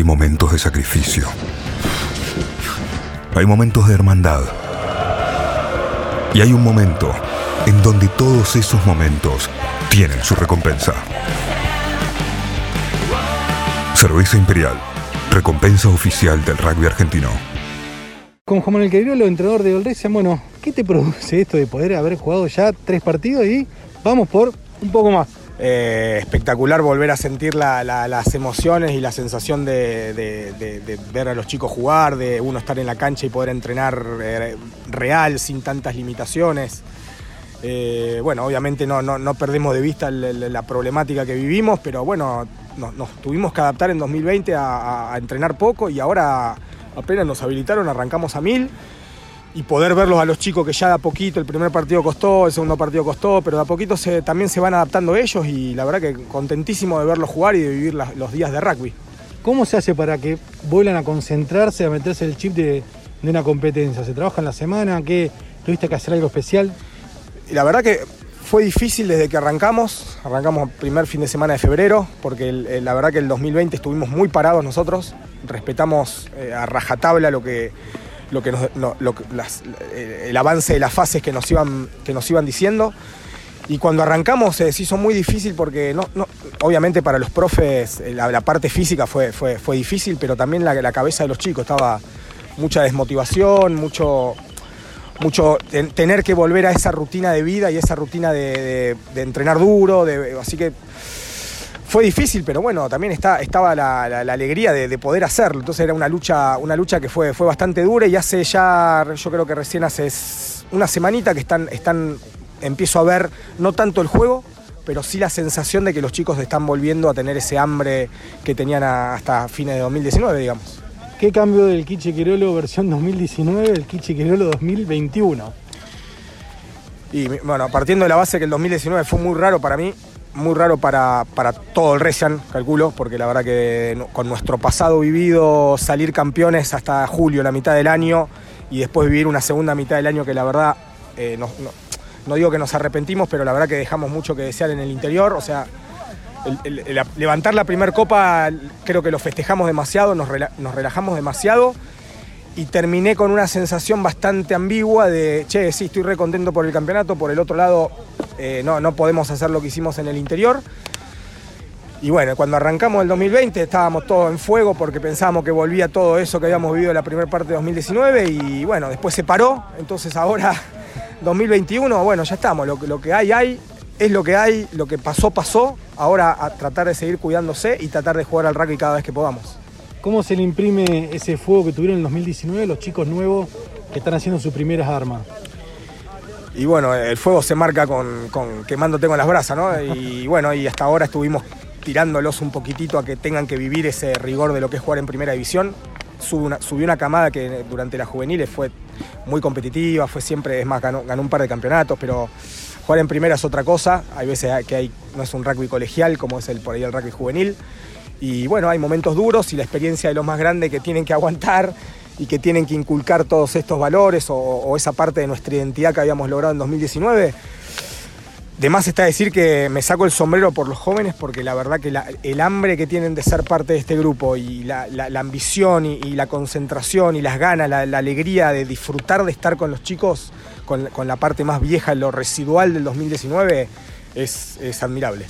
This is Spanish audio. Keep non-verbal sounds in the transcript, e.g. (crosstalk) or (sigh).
Hay momentos de sacrificio. Hay momentos de hermandad. Y hay un momento en donde todos esos momentos tienen su recompensa. Cerveza Imperial, recompensa oficial del rugby argentino. Con Juan Manuel Queirolo, entrenador de Olresia, bueno, ¿qué te produce esto de poder haber jugado ya tres partidos y vamos por un poco más? Eh, espectacular volver a sentir las emociones y la sensación de, ver a los chicos jugar, de uno estar en la cancha y poder entrenar eh, real, sin tantas limitaciones. Eh, bueno, obviamente no, perdemos de vista la, problemática que vivimos, pero bueno, nos, tuvimos que adaptar en 2020 a, a, entrenar poco y ahora apenas nos habilitaron, arrancamos a mil y poder verlos a los chicos que ya de a poquito, el primer partido costó, el segundo partido costó, pero de a poquito se, también se van adaptando ellos y la verdad que contentísimo de verlos jugar y de vivir los días de rugby. ¿Cómo se hace para que vuelvan a concentrarse, a meterse el chip de, una competencia? ¿Se trabaja en la semana? ¿Qué, ¿Tuviste que hacer algo especial? Y la verdad que fue difícil desde que arrancamos, arrancamos el primer fin de semana de febrero, porque la verdad que el 2020 estuvimos muy parados nosotros, respetamos eh, a rajatabla lo que lo que, eh, el avance de las fases que nos iban, que nos iban diciendo. Y cuando arrancamos se hizo muy difícil porque no, obviamente para los profes eh, la, parte física fue, fue, fue, difícil, pero también la, cabeza de los chicos estaba mucha desmotivación, mucho, mucho tener que volver a esa rutina de vida y esa rutina de, entrenar duro, así que fue difícil, pero bueno, también está, estaba la, alegría de, poder hacerlo. Entonces era una lucha, una lucha que fue, fue bastante dura y hace ya, yo creo que recién hace una semanita que están, están, empiezo a ver no tanto el juego, pero sí la sensación de que los chicos están volviendo a tener ese hambre que tenían hasta fines de 2019, digamos. ¿Qué cambio del Kichi Quirolo versión 2019 del Kichi Quirolo 2021? Y bueno, partiendo de la base que el 2019 fue muy raro para mí, muy raro para, todo el Resian, calculo, porque la verdad que con nuestro pasado vivido, salir campeones hasta julio, la mitad del año, y después vivir una segunda mitad del año que la verdad, eh, no, digo que nos arrepentimos, pero la verdad que dejamos mucho que desear en el interior, o sea, levantar la primera copa creo que lo festejamos demasiado, nos, nos relajamos demasiado y terminé con una sensación bastante ambigua de, che, sí, estoy re contento por el campeonato, por el otro lado eh, no, no podemos hacer lo que hicimos en el interior. Y bueno, cuando arrancamos el 2020 estábamos todos en fuego porque pensábamos que volvía todo eso que habíamos vivido en la primera parte de 2019 y bueno, después se paró, entonces ahora (laughs) 2021, bueno, ya estamos, lo, lo que hay hay, es lo que hay, lo que pasó pasó, ahora tratar de seguir cuidándose y tratar de jugar al rugby cada vez que podamos. ¿Cómo se le imprime ese fuego que tuvieron en el 2019 los chicos nuevos que están haciendo sus primeras armas? Y bueno, el fuego se marca con, quemándote con las brasas, ¿no? Y bueno, y hasta ahora estuvimos tirándolos un poquitito a que tengan que vivir ese rigor de lo que es jugar en primera división. subió una camada que durante las juveniles fue muy competitiva, fue siempre, es más, ganó, un par de campeonatos, pero jugar en primera es otra cosa. Hay veces que hay, no es un rugby colegial como es el por ahí el rugby juvenil. Y bueno, hay momentos duros y la experiencia de los más grandes que tienen que aguantar y que tienen que inculcar todos estos valores o, esa parte de nuestra identidad que habíamos logrado en 2019. De más está decir que me saco el sombrero por los jóvenes porque la verdad que el hambre que tienen de ser parte de este grupo y la, ambición y, la concentración y las ganas, la, alegría de disfrutar de estar con los chicos, con, la parte más vieja, lo residual del 2019, es, es admirable.